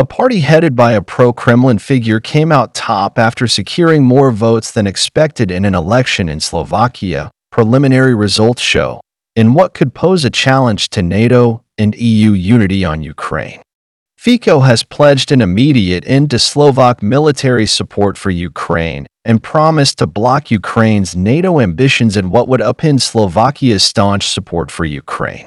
A party headed by a pro Kremlin figure came out top after securing more votes than expected in an election in Slovakia, preliminary results show, in what could pose a challenge to NATO and EU unity on Ukraine. Fico has pledged an immediate end to Slovak military support for Ukraine and promised to block Ukraine's NATO ambitions in what would upend Slovakia's staunch support for Ukraine.